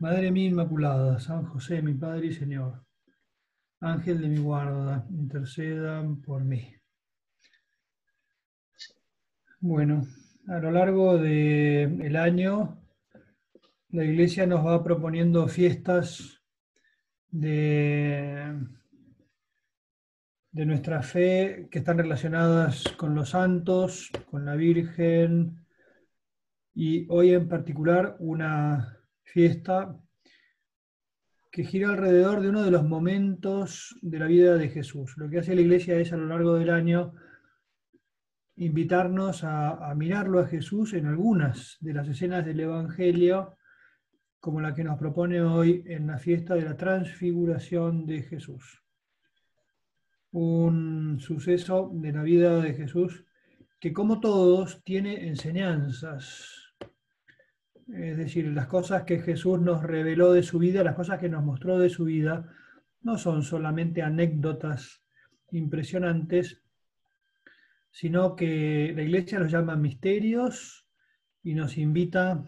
Madre mía Inmaculada, San José, mi Padre y Señor, Ángel de mi guarda, intercedan por mí. Bueno, a lo largo del año, la Iglesia nos va proponiendo fiestas de, de nuestra fe que están relacionadas con los santos, con la Virgen, y hoy en particular una fiesta que gira alrededor de uno de los momentos de la vida de Jesús. Lo que hace la iglesia es a lo largo del año invitarnos a, mirarlo a Jesús en algunas de las escenas del Evangelio, como la que nos propone hoy en la fiesta de la transfiguración de Jesús. Un suceso de la vida de Jesús que como todos tiene enseñanzas es decir, las cosas que Jesús nos reveló de su vida, las cosas que nos mostró de su vida, no son solamente anécdotas impresionantes, sino que la iglesia los llama misterios y nos invita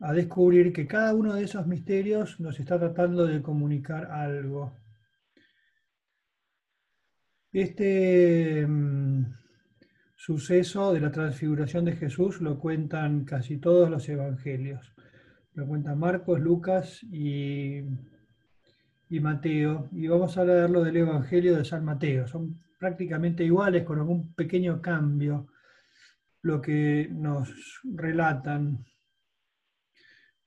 a descubrir que cada uno de esos misterios nos está tratando de comunicar algo. Este mm, suceso de la transfiguración de Jesús lo cuentan casi todos los evangelios. Lo cuentan Marcos, Lucas y, y Mateo. Y vamos a leerlo del Evangelio de San Mateo. Son prácticamente iguales, con algún pequeño cambio, lo que nos relatan.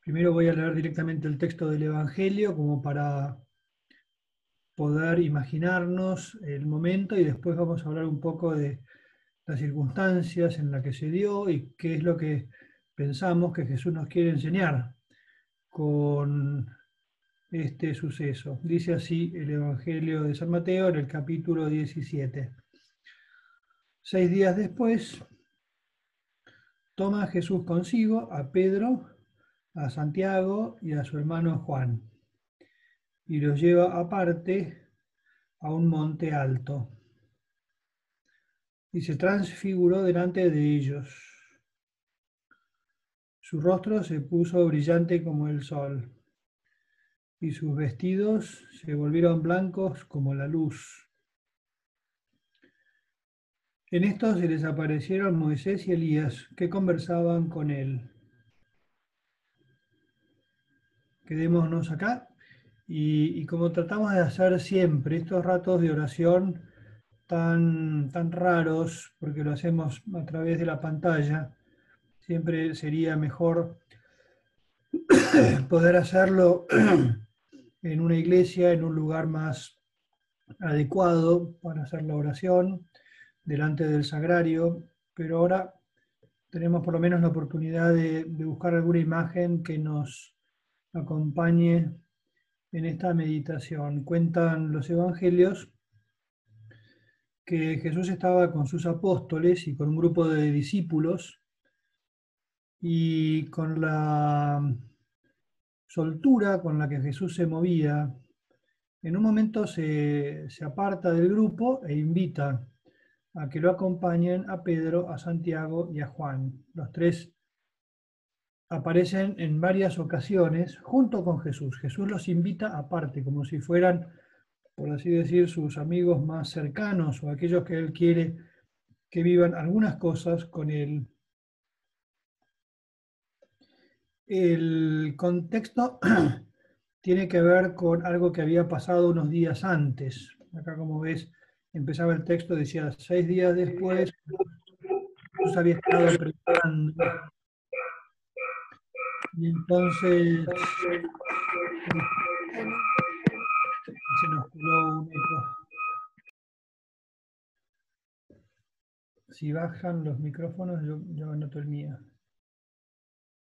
Primero voy a leer directamente el texto del Evangelio como para poder imaginarnos el momento y después vamos a hablar un poco de las circunstancias en las que se dio y qué es lo que pensamos que Jesús nos quiere enseñar con este suceso. Dice así el Evangelio de San Mateo en el capítulo 17. Seis días después, toma Jesús consigo a Pedro, a Santiago y a su hermano Juan, y los lleva aparte a un monte alto y se transfiguró delante de ellos. Su rostro se puso brillante como el sol, y sus vestidos se volvieron blancos como la luz. En esto se les aparecieron Moisés y Elías, que conversaban con él. Quedémonos acá y, y como tratamos de hacer siempre, estos ratos de oración, tan, tan raros, porque lo hacemos a través de la pantalla, siempre sería mejor poder hacerlo en una iglesia, en un lugar más adecuado para hacer la oración, delante del sagrario, pero ahora tenemos por lo menos la oportunidad de, de buscar alguna imagen que nos acompañe en esta meditación. Cuentan los evangelios que Jesús estaba con sus apóstoles y con un grupo de discípulos y con la soltura con la que Jesús se movía, en un momento se, aparta del grupo e invita a que lo acompañen a Pedro, a Santiago y a Juan. Los tres aparecen en varias ocasiones junto con Jesús. Jesús los invita aparte, como si fueran por así decir, sus amigos más cercanos o aquellos que él quiere que vivan algunas cosas con él. El contexto tiene que ver con algo que había pasado unos días antes. Acá, como ves, empezaba el texto, decía, seis días después, Jesús había estado preparando. Y entonces nos un Si bajan los micrófonos, yo, yo anoto el mío.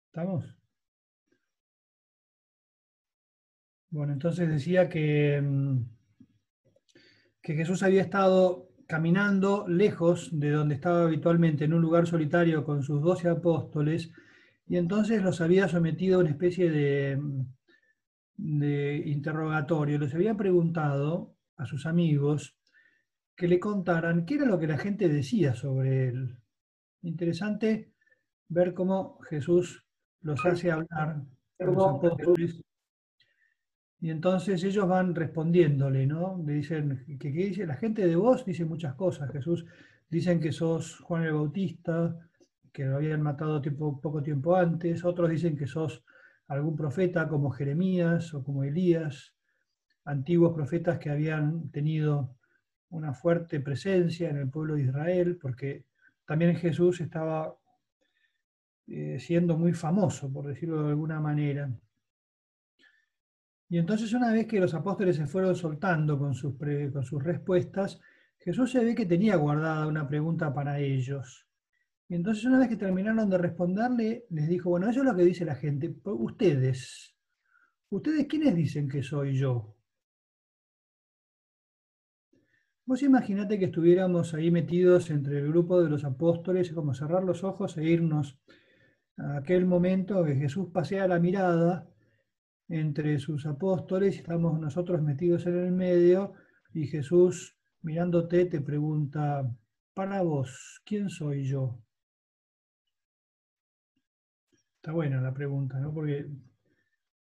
¿Estamos? Bueno, entonces decía que, mm, que Jesús había estado caminando lejos de donde estaba habitualmente, en un lugar solitario con sus doce apóstoles, y entonces los había sometido a una especie de, de interrogatorio. Les había preguntado a sus amigos que le contaran qué era lo que la gente decía sobre él. Interesante ver cómo Jesús los hace hablar los apóstoles. Y entonces ellos van respondiéndole, ¿no? Le dicen, ¿qué, dice? La gente de vos dice muchas cosas. Jesús dicen que sos Juan el Bautista, que lo habían matado tiempo, poco tiempo antes. Otros dicen que sos algún profeta como Jeremías o como Elías, antiguos profetas que habían tenido una fuerte presencia en el pueblo de Israel, porque también Jesús estaba eh, siendo muy famoso, por decirlo de alguna manera. Y entonces una vez que los apóstoles se fueron soltando con sus, con sus respuestas, Jesús se ve que tenía guardada una pregunta para ellos. Y entonces una vez que terminaron de responderle, les dijo, bueno, eso es lo que dice la gente. Ustedes, ¿ustedes quiénes dicen que soy yo? Vos imaginate que estuviéramos ahí metidos entre el grupo de los apóstoles, como cerrar los ojos e irnos a aquel momento que Jesús pasea la mirada entre sus apóstoles, estamos nosotros metidos en el medio y Jesús mirándote te pregunta, para vos, ¿quién soy yo? Está buena la pregunta, ¿no? Porque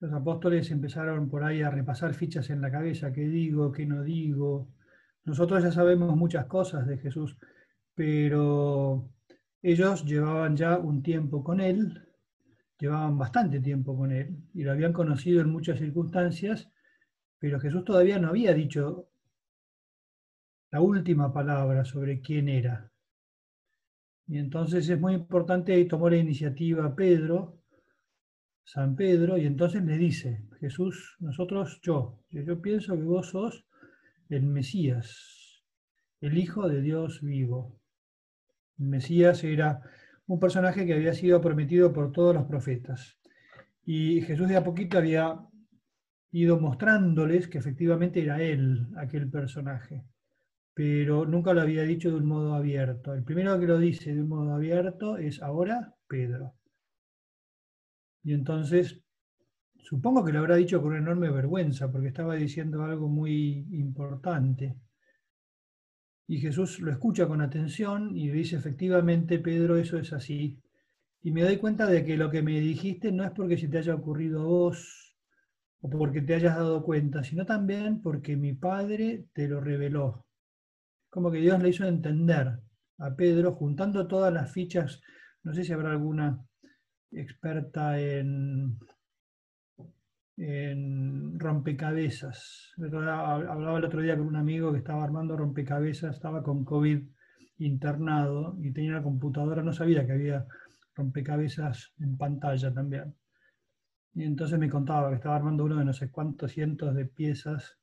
los apóstoles empezaron por ahí a repasar fichas en la cabeza, qué digo, qué no digo. Nosotros ya sabemos muchas cosas de Jesús, pero ellos llevaban ya un tiempo con Él, llevaban bastante tiempo con Él y lo habían conocido en muchas circunstancias, pero Jesús todavía no había dicho la última palabra sobre quién era. Y entonces es muy importante tomó la iniciativa Pedro, San Pedro, y entonces le dice, Jesús, nosotros, yo, yo pienso que vos sos el Mesías, el Hijo de Dios vivo. El Mesías era un personaje que había sido prometido por todos los profetas. Y Jesús de a poquito había ido mostrándoles que efectivamente era él aquel personaje, pero nunca lo había dicho de un modo abierto. El primero que lo dice de un modo abierto es ahora Pedro. Y entonces, supongo que lo habrá dicho con enorme vergüenza, porque estaba diciendo algo muy importante. Y Jesús lo escucha con atención y dice, efectivamente, Pedro, eso es así. Y me doy cuenta de que lo que me dijiste no es porque se te haya ocurrido a vos o porque te hayas dado cuenta, sino también porque mi Padre te lo reveló. Como que Dios le hizo entender a Pedro, juntando todas las fichas, no sé si habrá alguna experta en rompecabezas. Hablaba el otro día con un amigo que estaba armando rompecabezas, estaba con COVID internado y tenía una computadora, no sabía que había rompecabezas en pantalla también. Y entonces me contaba que estaba armando uno de no sé cuántos cientos de piezas.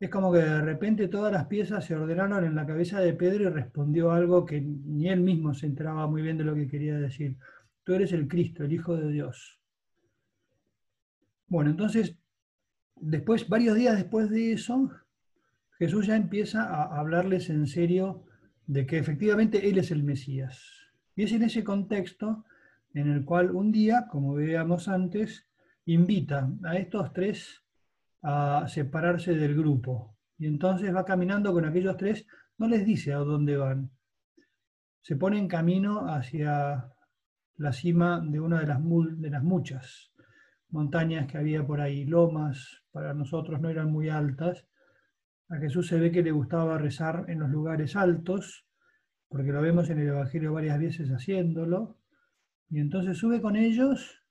Es como que de repente todas las piezas se ordenaron en la cabeza de Pedro y respondió algo que ni él mismo se enteraba muy bien de lo que quería decir. Tú eres el Cristo, el Hijo de Dios. Bueno, entonces, después, varios días después de eso, Jesús ya empieza a hablarles en serio de que efectivamente Él es el Mesías. Y es en ese contexto en el cual un día, como veíamos antes, invita a estos tres a separarse del grupo. Y entonces va caminando con aquellos tres, no les dice a dónde van. Se pone en camino hacia la cima de una de las, de las muchas montañas que había por ahí, lomas, para nosotros no eran muy altas. A Jesús se ve que le gustaba rezar en los lugares altos, porque lo vemos en el Evangelio varias veces haciéndolo. Y entonces sube con ellos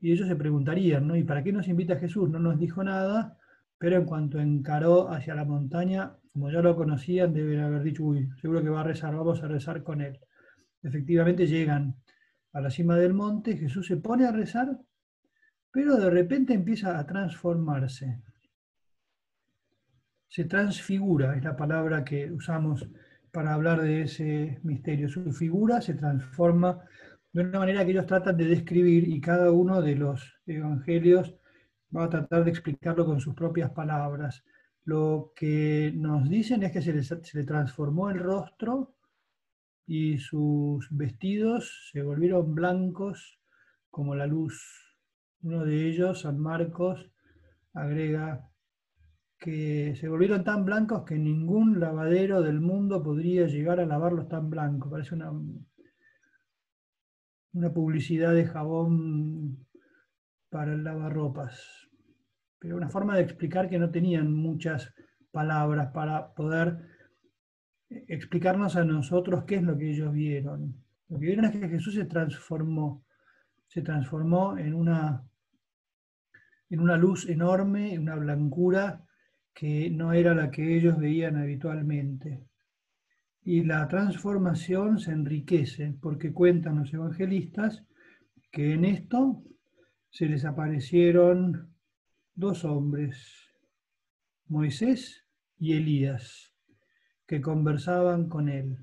y ellos se preguntarían, ¿no? ¿Y para qué nos invita Jesús? No nos dijo nada, pero en cuanto encaró hacia la montaña, como ya lo conocían, deben haber dicho, uy, seguro que va a rezar, vamos a rezar con él. Efectivamente llegan a la cima del monte, Jesús se pone a rezar pero de repente empieza a transformarse. Se transfigura, es la palabra que usamos para hablar de ese misterio. Su figura se transforma de una manera que ellos tratan de describir y cada uno de los evangelios Voy a tratar de explicarlo con sus propias palabras. Lo que nos dicen es que se le, transformó el rostro y sus vestidos se volvieron blancos como la luz. Uno de ellos, San Marcos, agrega que se volvieron tan blancos que ningún lavadero del mundo podría llegar a lavarlos tan blancos. Parece una, una publicidad de jabón para el lavarropas. Pero una forma de explicar que no tenían muchas palabras para poder explicarnos a nosotros qué es lo que ellos vieron. Lo que vieron es que Jesús se transformó, se transformó en una, en una luz enorme, en una blancura que no era la que ellos veían habitualmente. Y la transformación se enriquece porque cuentan los evangelistas que en esto se les aparecieron dos hombres, Moisés y Elías, que conversaban con él.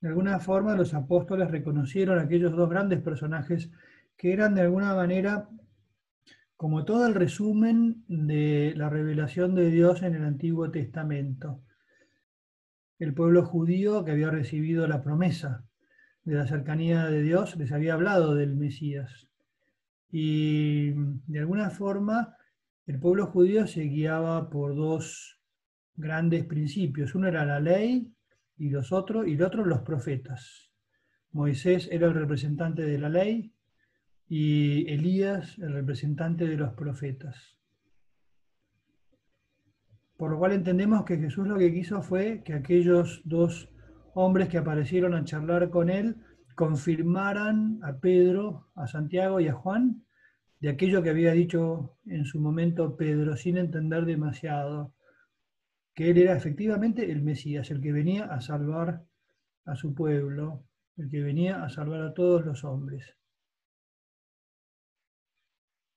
De alguna forma los apóstoles reconocieron a aquellos dos grandes personajes que eran de alguna manera como todo el resumen de la revelación de Dios en el Antiguo Testamento. El pueblo judío que había recibido la promesa de la cercanía de Dios les había hablado del Mesías. Y de alguna forma el pueblo judío se guiaba por dos grandes principios. Uno era la ley y los otros, y el otro los profetas. Moisés era el representante de la ley y Elías, el representante de los profetas. Por lo cual entendemos que Jesús lo que quiso fue que aquellos dos hombres que aparecieron a charlar con él confirmaran a Pedro, a Santiago y a Juan de aquello que había dicho en su momento Pedro sin entender demasiado, que él era efectivamente el Mesías, el que venía a salvar a su pueblo, el que venía a salvar a todos los hombres.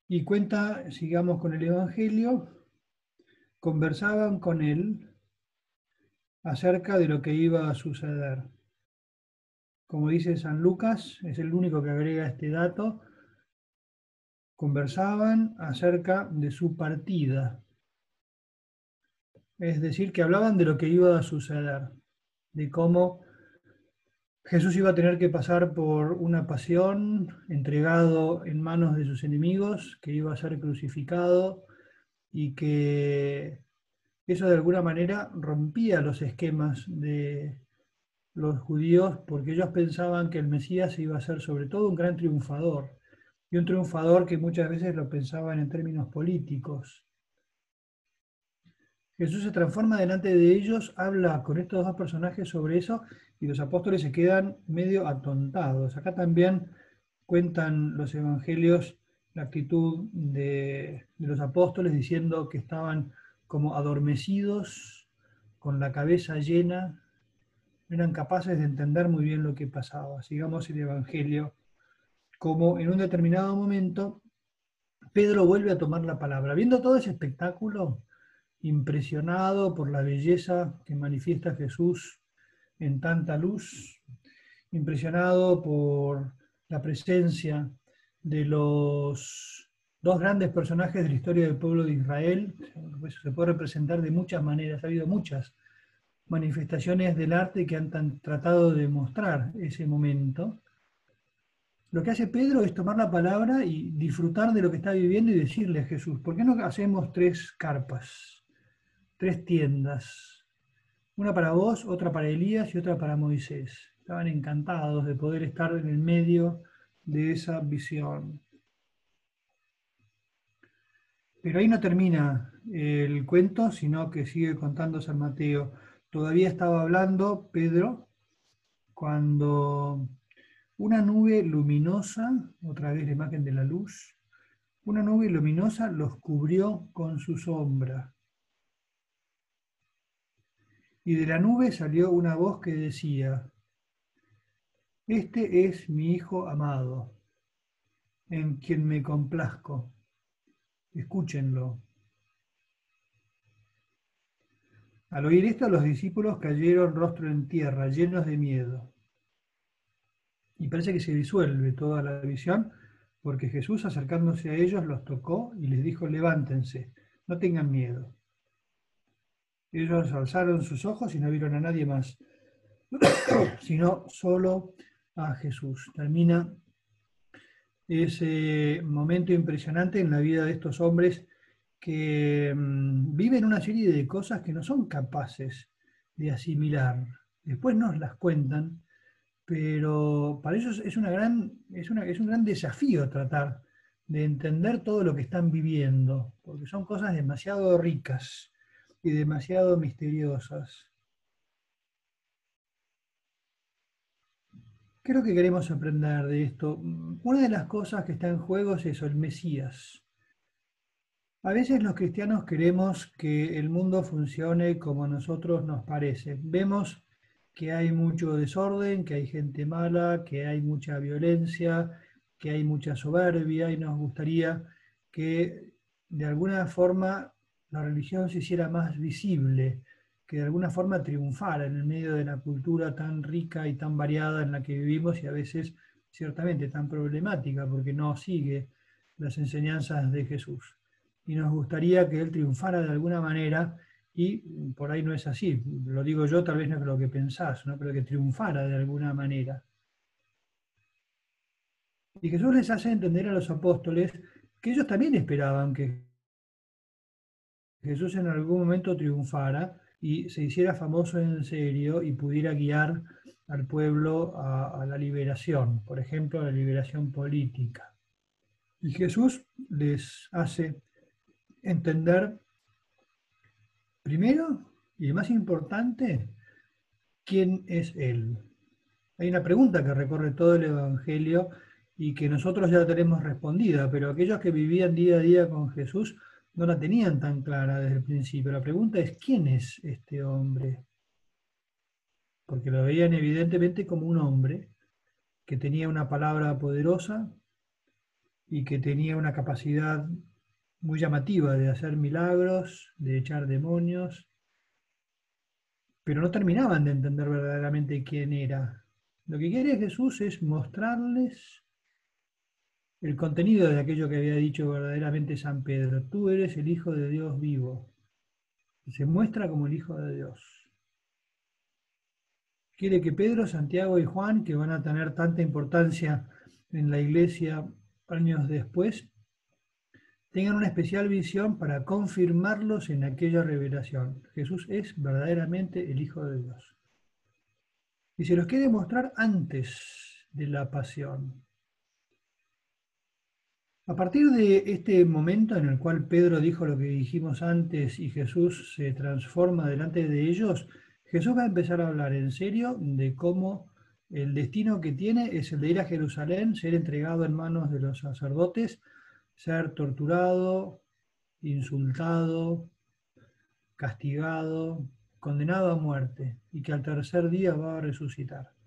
Y cuenta, sigamos con el Evangelio, conversaban con él acerca de lo que iba a suceder. Como dice San Lucas, es el único que agrega este dato, conversaban acerca de su partida. Es decir, que hablaban de lo que iba a suceder, de cómo Jesús iba a tener que pasar por una pasión, entregado en manos de sus enemigos, que iba a ser crucificado y que eso de alguna manera rompía los esquemas de los judíos porque ellos pensaban que el Mesías iba a ser sobre todo un gran triunfador y un triunfador que muchas veces lo pensaban en términos políticos. Jesús se transforma delante de ellos, habla con estos dos personajes sobre eso y los apóstoles se quedan medio atontados. Acá también cuentan los evangelios la actitud de, los apóstoles diciendo que estaban como adormecidos, con la cabeza llena, no eran capaces de entender muy bien lo que pasaba. Sigamos el Evangelio, como en un determinado momento Pedro vuelve a tomar la palabra. Viendo todo ese espectáculo, impresionado por la belleza que manifiesta Jesús en tanta luz, impresionado por la presencia de los dos grandes personajes de la historia del pueblo de Israel. Eso se puede representar de muchas maneras. Ha habido muchas manifestaciones del arte que han tratado de mostrar ese momento. Lo que hace Pedro es tomar la palabra y disfrutar de lo que está viviendo y decirle a Jesús, ¿por qué no hacemos tres carpas, tres tiendas? Una para vos, otra para Elías y otra para Moisés. Estaban encantados de poder estar en el medio de esa visión. Pero ahí no termina el cuento, sino que sigue contando San Mateo. Todavía estaba hablando Pedro cuando una nube luminosa, otra vez la imagen de la luz, una nube luminosa los cubrió con su sombra y de la nube salió una voz que decía, Este es mi Hijo amado, en quien me complazco. Escúchenlo. Al oír esto, los discípulos cayeron rostro en tierra, llenos de miedo. Y parece que se disuelve toda la visión, porque Jesús acercándose a ellos los tocó y les dijo, levántense, no tengan miedo. Ellos alzaron sus ojos y no vieron a nadie más, sino solo a Jesús. Termina ese momento impresionante en la vida de estos hombres que mm, viven una serie de cosas que no son capaces de asimilar. Después nos las cuentan, pero para ellos es, una gran, es, es un gran desafío tratar de entender todo lo que están viviendo, porque son cosas demasiado ricas y demasiado misteriosas. ¿Qué es lo que queremos aprender de esto? Una de las cosas que está en juego es eso, el Mesías. A veces los cristianos queremos que el mundo funcione como a nosotros nos parece. Vemos que hay mucho desorden, que hay gente mala, que hay mucha violencia, que hay mucha soberbia y nos gustaría que de alguna forma la religión se hiciera más visible, que de alguna forma triunfara en el medio de la cultura tan rica y tan variada en la que vivimos y a veces ciertamente tan problemática porque no sigue las enseñanzas de Jesús y nos gustaría que él triunfara de alguna manera y por ahí no es así. Lo digo yo, tal vez no es lo que pensás, ¿no? pero que triunfara de alguna manera. Y Jesús les hace entender a los apóstoles que ellos también esperaban que Jesús en algún momento triunfara y se hiciera famoso en serio y pudiera guiar al pueblo a, la liberación, por ejemplo, a la liberación política. Y Jesús les hace entender, primero y más importante, quién es Él. Hay una pregunta que recorre todo el Evangelio y que nosotros ya tenemos respondida, pero aquellos que vivían día a día con Jesús no la tenían tan clara desde el principio. La pregunta es, ¿quién es este hombre? Porque lo veían evidentemente como un hombre que tenía una palabra poderosa y que tenía una capacidad muy llamativa de hacer milagros, de echar demonios, pero no terminaban de entender verdaderamente quién era. Lo que quiere Jesús es mostrarles el contenido de aquello que había dicho verdaderamente San Pedro. Tú eres el Hijo de Dios vivo. Se muestra como el Hijo de Dios. Quiere que Pedro, Santiago y Juan, que van a tener tanta importancia en la iglesia años después, tengan una especial visión para confirmarlos en aquella revelación. Jesús es verdaderamente el Hijo de Dios. Y se los quiere mostrar antes de la pasión. A partir de este momento en el cual Pedro dijo lo que dijimos antes y Jesús se transforma delante de ellos, Jesús va a empezar a hablar en serio de cómo el destino que tiene es el de ir a Jerusalén, ser entregado en manos de los sacerdotes, ser torturado, insultado, castigado, condenado a muerte y que al tercer día va a resucitar.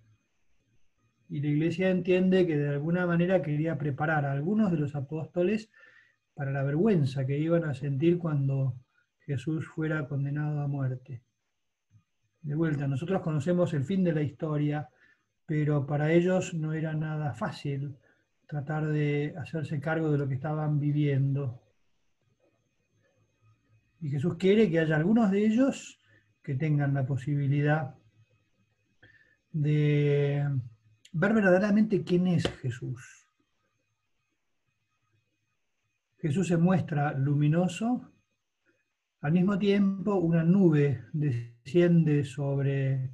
Y la iglesia entiende que de alguna manera quería preparar a algunos de los apóstoles para la vergüenza que iban a sentir cuando Jesús fuera condenado a muerte. De vuelta, nosotros conocemos el fin de la historia, pero para ellos no era nada fácil tratar de hacerse cargo de lo que estaban viviendo. Y Jesús quiere que haya algunos de ellos que tengan la posibilidad de ver verdaderamente quién es Jesús. Jesús se muestra luminoso, al mismo tiempo una nube desciende sobre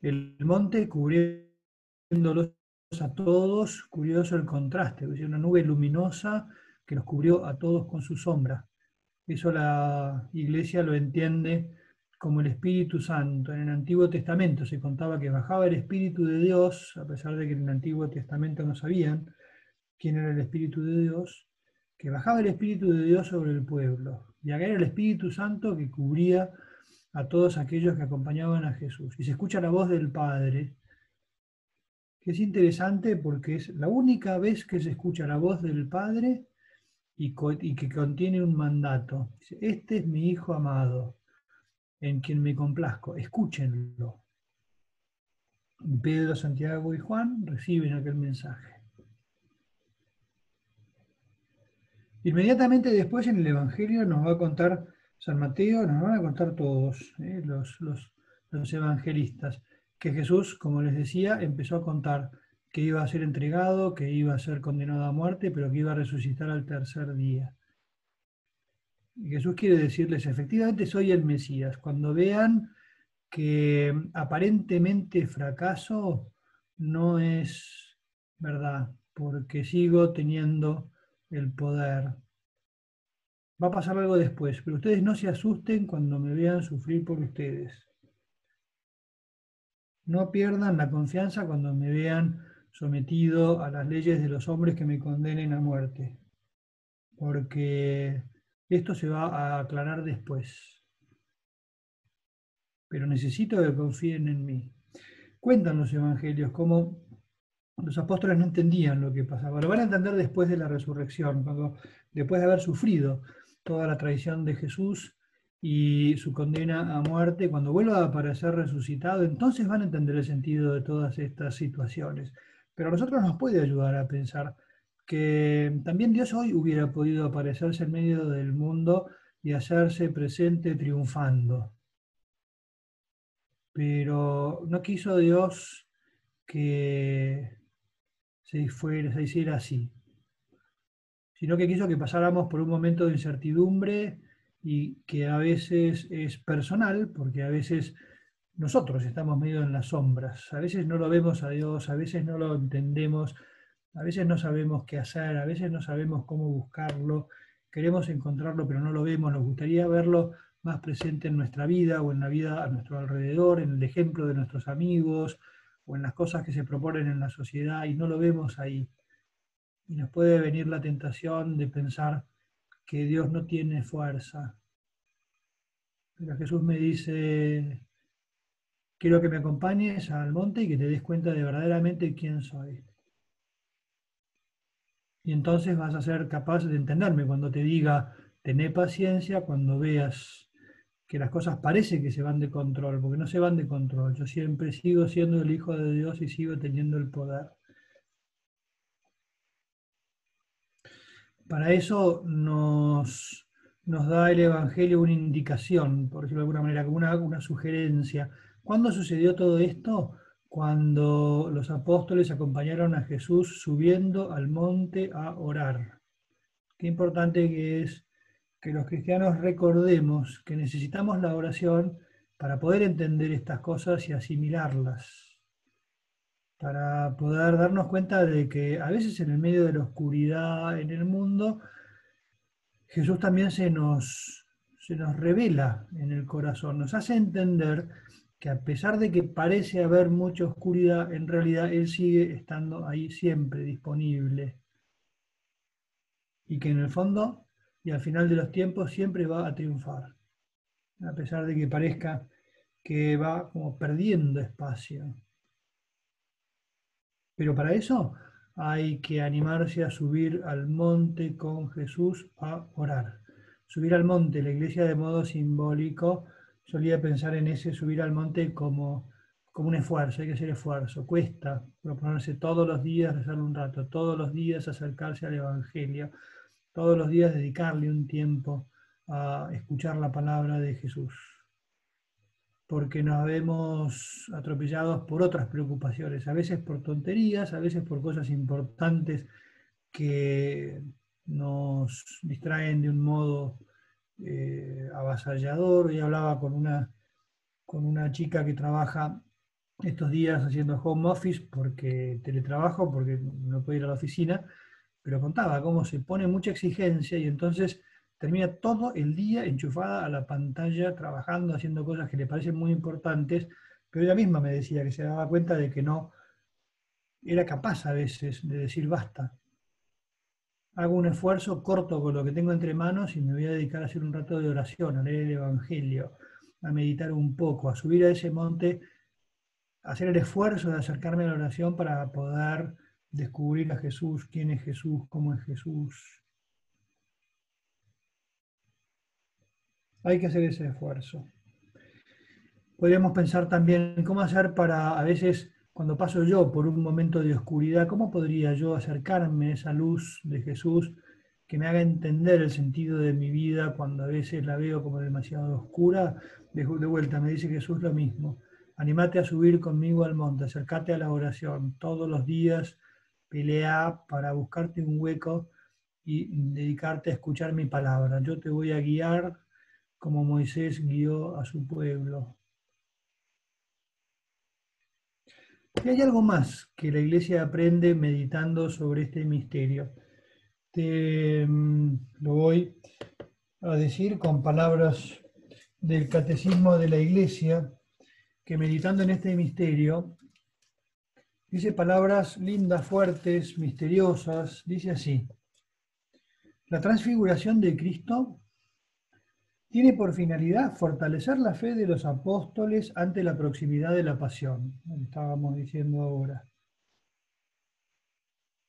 el monte cubriéndolos a todos, curioso el contraste, una nube luminosa que los cubrió a todos con su sombra. Eso la iglesia lo entiende como el Espíritu Santo. En el Antiguo Testamento se contaba que bajaba el Espíritu de Dios, a pesar de que en el Antiguo Testamento no sabían quién era el Espíritu de Dios, que bajaba el Espíritu de Dios sobre el pueblo. Y acá era el Espíritu Santo que cubría a todos aquellos que acompañaban a Jesús. Y se escucha la voz del Padre que es interesante porque es la única vez que se escucha la voz del Padre y, que contiene un mandato. Este es mi Hijo amado, en quien me complazco, escúchenlo. Pedro, Santiago y Juan reciben aquel mensaje. Inmediatamente después en el Evangelio nos va a contar San Mateo, nos van a contar todos ¿eh? los, los, los evangelistas, que Jesús, como les decía, empezó a contar que iba a ser entregado, que iba a ser condenado a muerte, pero que iba a resucitar al tercer día. Jesús quiere decirles, efectivamente soy el Mesías. Cuando vean que aparentemente fracaso, no es verdad, porque sigo teniendo el poder. Va a pasar algo después, pero ustedes no se asusten cuando me vean sufrir por ustedes. No pierdan la confianza cuando me vean sometido a las leyes de los hombres que me condenen a muerte, porque esto se va a aclarar después. Pero necesito que confíen en mí. Cuentan los evangelios cómo los apóstoles no entendían lo que pasaba. Lo van a entender después de la resurrección, cuando, después de haber sufrido toda la traición de Jesús y su condena a muerte, cuando vuelva a aparecer resucitado, entonces van a entender el sentido de todas estas situaciones. Pero a nosotros nos puede ayudar a pensar que también Dios hoy hubiera podido aparecerse en medio del mundo y hacerse presente triunfando. Pero no quiso Dios que se, fuera, se hiciera así, sino que quiso que pasáramos por un momento de incertidumbre y que a veces es personal, porque a veces nosotros estamos medio en las sombras, a veces no lo vemos a Dios, a veces no lo entendemos, a veces no sabemos qué hacer, a veces no sabemos cómo buscarlo, queremos encontrarlo pero no lo vemos, nos gustaría verlo más presente en nuestra vida o en la vida a nuestro alrededor, en el ejemplo de nuestros amigos o en las cosas que se proponen en la sociedad y no lo vemos ahí. Y nos puede venir la tentación de pensar que Dios no tiene fuerza. Pero Jesús me dice, quiero que me acompañes al monte y que te des cuenta de verdaderamente quién soy. Y entonces vas a ser capaz de entenderme cuando te diga, tené paciencia cuando veas que las cosas parece que se van de control, porque no se van de control. Yo siempre sigo siendo el Hijo de Dios y sigo teniendo el poder. Para eso nos, nos da el Evangelio una indicación, por decirlo de alguna manera, una, una sugerencia. ¿Cuándo sucedió todo esto? Cuando los apóstoles acompañaron a Jesús subiendo al monte a orar. Qué importante que es que los cristianos recordemos que necesitamos la oración para poder entender estas cosas y asimilarlas para poder darnos cuenta de que a veces en el medio de la oscuridad en el mundo, Jesús también se nos, se nos revela en el corazón, nos hace entender que a pesar de que parece haber mucha oscuridad, en realidad Él sigue estando ahí siempre disponible. Y que en el fondo y al final de los tiempos siempre va a triunfar, a pesar de que parezca que va como perdiendo espacio. Pero para eso hay que animarse a subir al monte con Jesús a orar. Subir al monte, la iglesia de modo simbólico solía pensar en ese subir al monte como, como un esfuerzo, hay que hacer esfuerzo, cuesta proponerse todos los días rezar un rato, todos los días acercarse al Evangelio, todos los días dedicarle un tiempo a escuchar la palabra de Jesús porque nos vemos atropellados por otras preocupaciones, a veces por tonterías, a veces por cosas importantes que nos distraen de un modo eh, avasallador. Hoy hablaba con una, con una chica que trabaja estos días haciendo home office porque teletrabajo, porque no puede ir a la oficina, pero contaba cómo se pone mucha exigencia y entonces termina todo el día enchufada a la pantalla, trabajando, haciendo cosas que le parecen muy importantes, pero ella misma me decía que se daba cuenta de que no era capaz a veces de decir basta. Hago un esfuerzo corto con lo que tengo entre manos y me voy a dedicar a hacer un rato de oración, a leer el Evangelio, a meditar un poco, a subir a ese monte, a hacer el esfuerzo de acercarme a la oración para poder descubrir a Jesús, quién es Jesús, cómo es Jesús, Hay que hacer ese esfuerzo. Podríamos pensar también cómo hacer para, a veces, cuando paso yo por un momento de oscuridad, cómo podría yo acercarme a esa luz de Jesús que me haga entender el sentido de mi vida cuando a veces la veo como demasiado oscura. De, de vuelta, me dice Jesús lo mismo. Animate a subir conmigo al monte, acércate a la oración. Todos los días pelea para buscarte un hueco y dedicarte a escuchar mi palabra. Yo te voy a guiar como Moisés guió a su pueblo. Y hay algo más que la iglesia aprende meditando sobre este misterio. Te mm, lo voy a decir con palabras del catecismo de la iglesia, que meditando en este misterio, dice palabras lindas, fuertes, misteriosas, dice así. La transfiguración de Cristo tiene por finalidad fortalecer la fe de los apóstoles ante la proximidad de la pasión, estábamos diciendo ahora.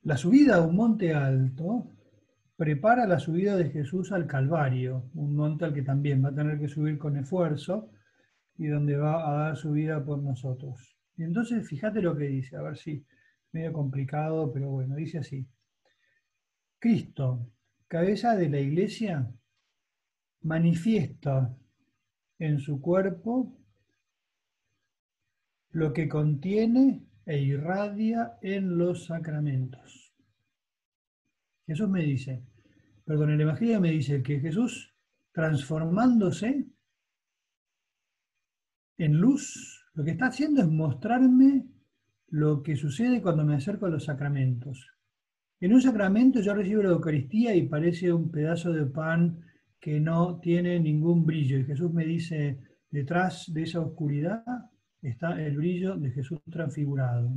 La subida a un monte alto prepara la subida de Jesús al Calvario, un monte al que también va a tener que subir con esfuerzo y donde va a dar su vida por nosotros. Y entonces fíjate lo que dice, a ver si medio complicado, pero bueno, dice así. Cristo, cabeza de la iglesia, manifiesta en su cuerpo lo que contiene e irradia en los sacramentos. Jesús me dice, perdón, el Evangelio me dice que Jesús, transformándose en luz, lo que está haciendo es mostrarme lo que sucede cuando me acerco a los sacramentos. En un sacramento yo recibo la Eucaristía y parece un pedazo de pan que no tiene ningún brillo. Y Jesús me dice, detrás de esa oscuridad está el brillo de Jesús transfigurado.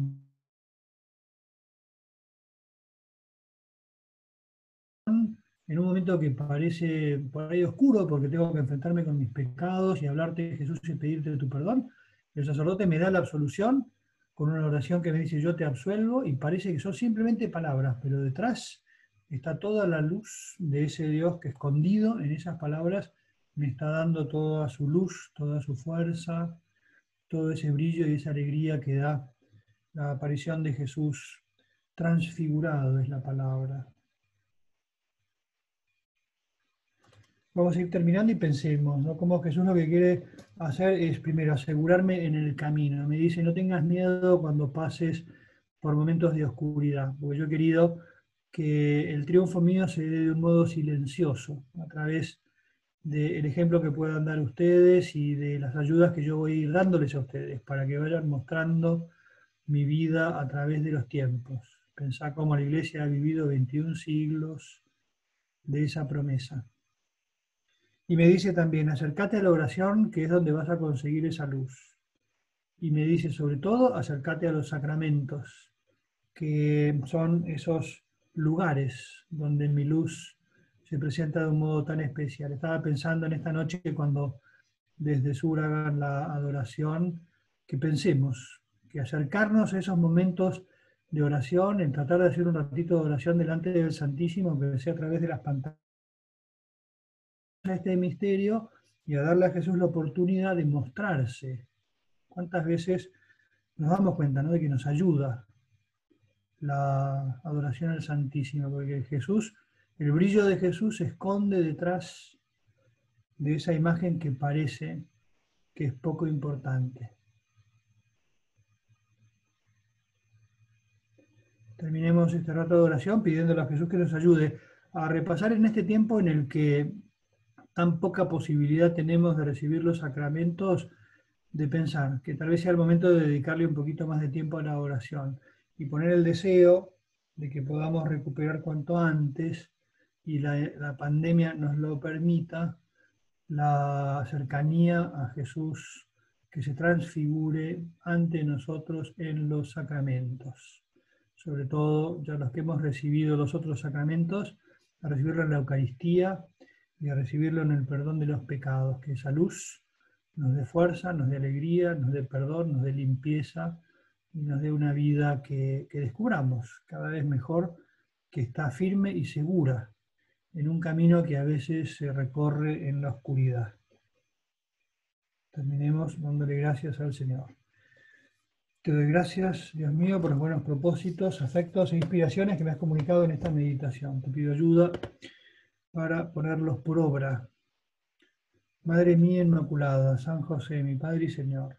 En un momento que parece por ahí oscuro, porque tengo que enfrentarme con mis pecados y hablarte de Jesús y pedirte tu perdón, el sacerdote me da la absolución con una oración que me dice yo te absuelvo y parece que son simplemente palabras, pero detrás está toda la luz de ese Dios que escondido en esas palabras me está dando toda su luz, toda su fuerza, todo ese brillo y esa alegría que da la aparición de Jesús transfigurado es la palabra. Vamos a ir terminando y pensemos, ¿no? Como Jesús lo que quiere hacer es primero asegurarme en el camino. Me dice, no tengas miedo cuando pases por momentos de oscuridad, porque yo he querido que el triunfo mío se dé de un modo silencioso, a través del ejemplo que puedan dar ustedes y de las ayudas que yo voy a ir dándoles a ustedes, para que vayan mostrando mi vida a través de los tiempos. Pensá cómo la iglesia ha vivido 21 siglos de esa promesa. Y me dice también, acércate a la oración, que es donde vas a conseguir esa luz. Y me dice, sobre todo, acércate a los sacramentos, que son esos lugares donde mi luz se presenta de un modo tan especial. Estaba pensando en esta noche cuando desde Sur hagan la adoración, que pensemos, que acercarnos a esos momentos de oración, en tratar de hacer un ratito de oración delante del Santísimo, que sea a través de las pantallas este misterio y a darle a Jesús la oportunidad de mostrarse. ¿Cuántas veces nos damos cuenta de que nos ayuda la adoración al Santísimo? Porque Jesús, el brillo de Jesús se esconde detrás de esa imagen que parece que es poco importante. Terminemos este rato de oración pidiéndole a Jesús que nos ayude a repasar en este tiempo en el que tan poca posibilidad tenemos de recibir los sacramentos, de pensar que tal vez sea el momento de dedicarle un poquito más de tiempo a la oración y poner el deseo de que podamos recuperar cuanto antes y la, pandemia nos lo permita, la cercanía a Jesús que se transfigure ante nosotros en los sacramentos. Sobre todo ya los que hemos recibido los otros sacramentos, a recibirlo en la Eucaristía, y a recibirlo en el perdón de los pecados, que esa luz nos dé fuerza, nos dé alegría, nos dé perdón, nos dé limpieza y nos dé una vida que, que descubramos cada vez mejor, que está firme y segura en un camino que a veces se recorre en la oscuridad. Terminemos dándole gracias al Señor. Te doy gracias, Dios mío, por los buenos propósitos, afectos e inspiraciones que me has comunicado en esta meditación. Te pido ayuda para ponerlos por obra. Madre mía Inmaculada, San José, mi Padre y Señor,